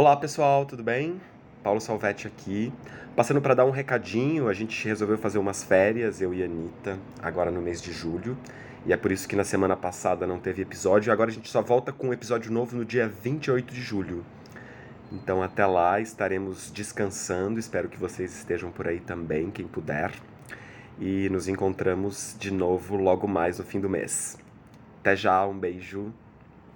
Olá pessoal, tudo bem? Paulo Salvetti aqui. Passando para dar um recadinho, a gente resolveu fazer umas férias, eu e a Anitta, agora no mês de julho. E é por isso que na semana passada não teve episódio. Agora a gente só volta com um episódio novo no dia 28 de julho. Então até lá estaremos descansando. Espero que vocês estejam por aí também, quem puder. E nos encontramos de novo logo mais no fim do mês. Até já, um beijo.